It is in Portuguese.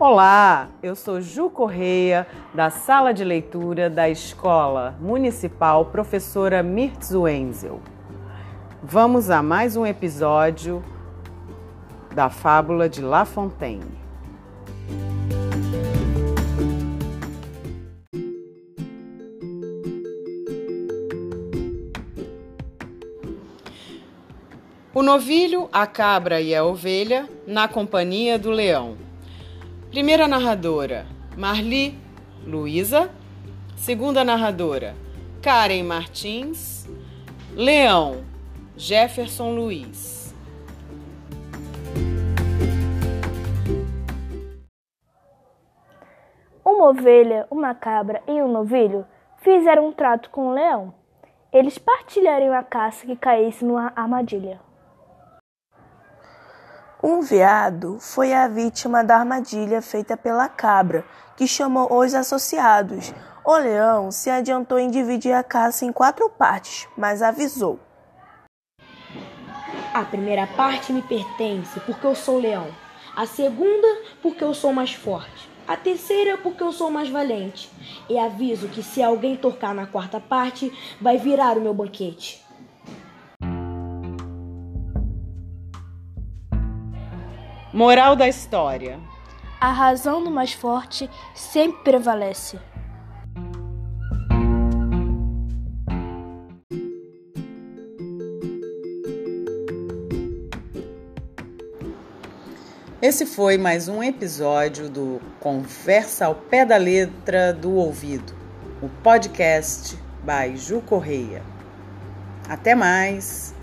Olá, eu sou Ju Correia, da Sala de Leitura da Escola Municipal Professora Mirtz Wenzel. Vamos a mais um episódio da Fábula de La Fontaine. O novilho, a cabra e a ovelha na companhia do leão. Primeira narradora, Marli Luiza. Segunda narradora, Karen Martins. Leão, Jefferson Luiz. Uma ovelha, uma cabra e um novilho fizeram um trato com o leão. Eles partilhariam a caça que caísse numa armadilha. Um veado foi a vítima da armadilha feita pela cabra, que chamou os associados. O leão se adiantou em dividir a caça em quatro partes, mas avisou: A primeira parte me pertence porque eu sou leão. A segunda, porque eu sou mais forte. A terceira, porque eu sou mais valente. E aviso que se alguém tocar na quarta parte, vai virar o meu banquete. Moral da história: A razão do mais forte sempre prevalece. Esse foi mais um episódio do Conversa ao Pé da Letra do Ouvido, o podcast by Ju Correia. Até mais!